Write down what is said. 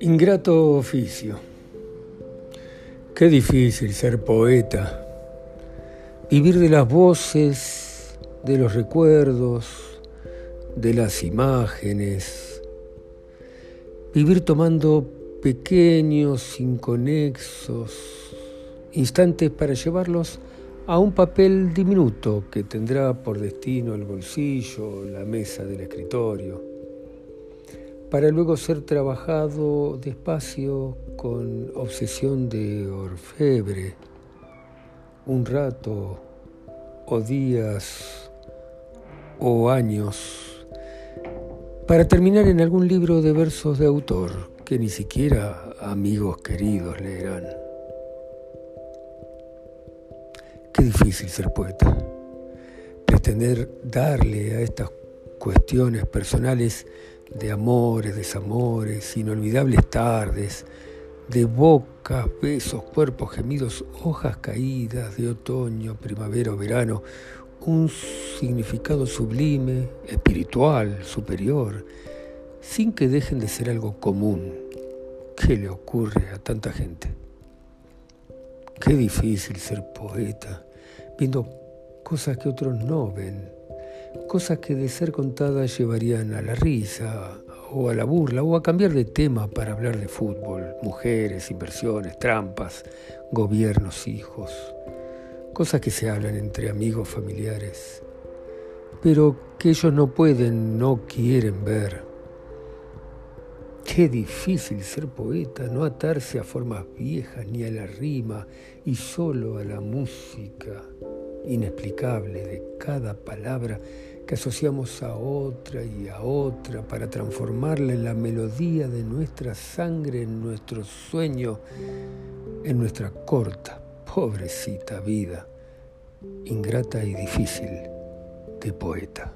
Ingrato oficio. Qué difícil ser poeta. Vivir de las voces, de los recuerdos, de las imágenes. Vivir tomando pequeños, inconexos instantes para llevarlos a un papel diminuto que tendrá por destino el bolsillo, la mesa del escritorio para luego ser trabajado despacio con obsesión de orfebre, un rato o días o años, para terminar en algún libro de versos de autor que ni siquiera amigos queridos leerán. Qué difícil ser poeta, pretender darle a estas cuestiones personales de amores, desamores, inolvidables tardes, de bocas, besos, cuerpos gemidos, hojas caídas de otoño, primavera o verano, un significado sublime, espiritual, superior, sin que dejen de ser algo común. ¿Qué le ocurre a tanta gente? Qué difícil ser poeta, viendo cosas que otros no ven cosas que de ser contadas llevarían a la risa o a la burla o a cambiar de tema para hablar de fútbol, mujeres, inversiones, trampas, gobiernos, hijos, cosas que se hablan entre amigos familiares, pero que ellos no pueden, no quieren ver. Qué difícil ser poeta, no atarse a formas viejas ni a la rima y solo a la música inexplicable de cada palabra que asociamos a otra y a otra para transformarla en la melodía de nuestra sangre, en nuestro sueño, en nuestra corta, pobrecita vida, ingrata y difícil de poeta.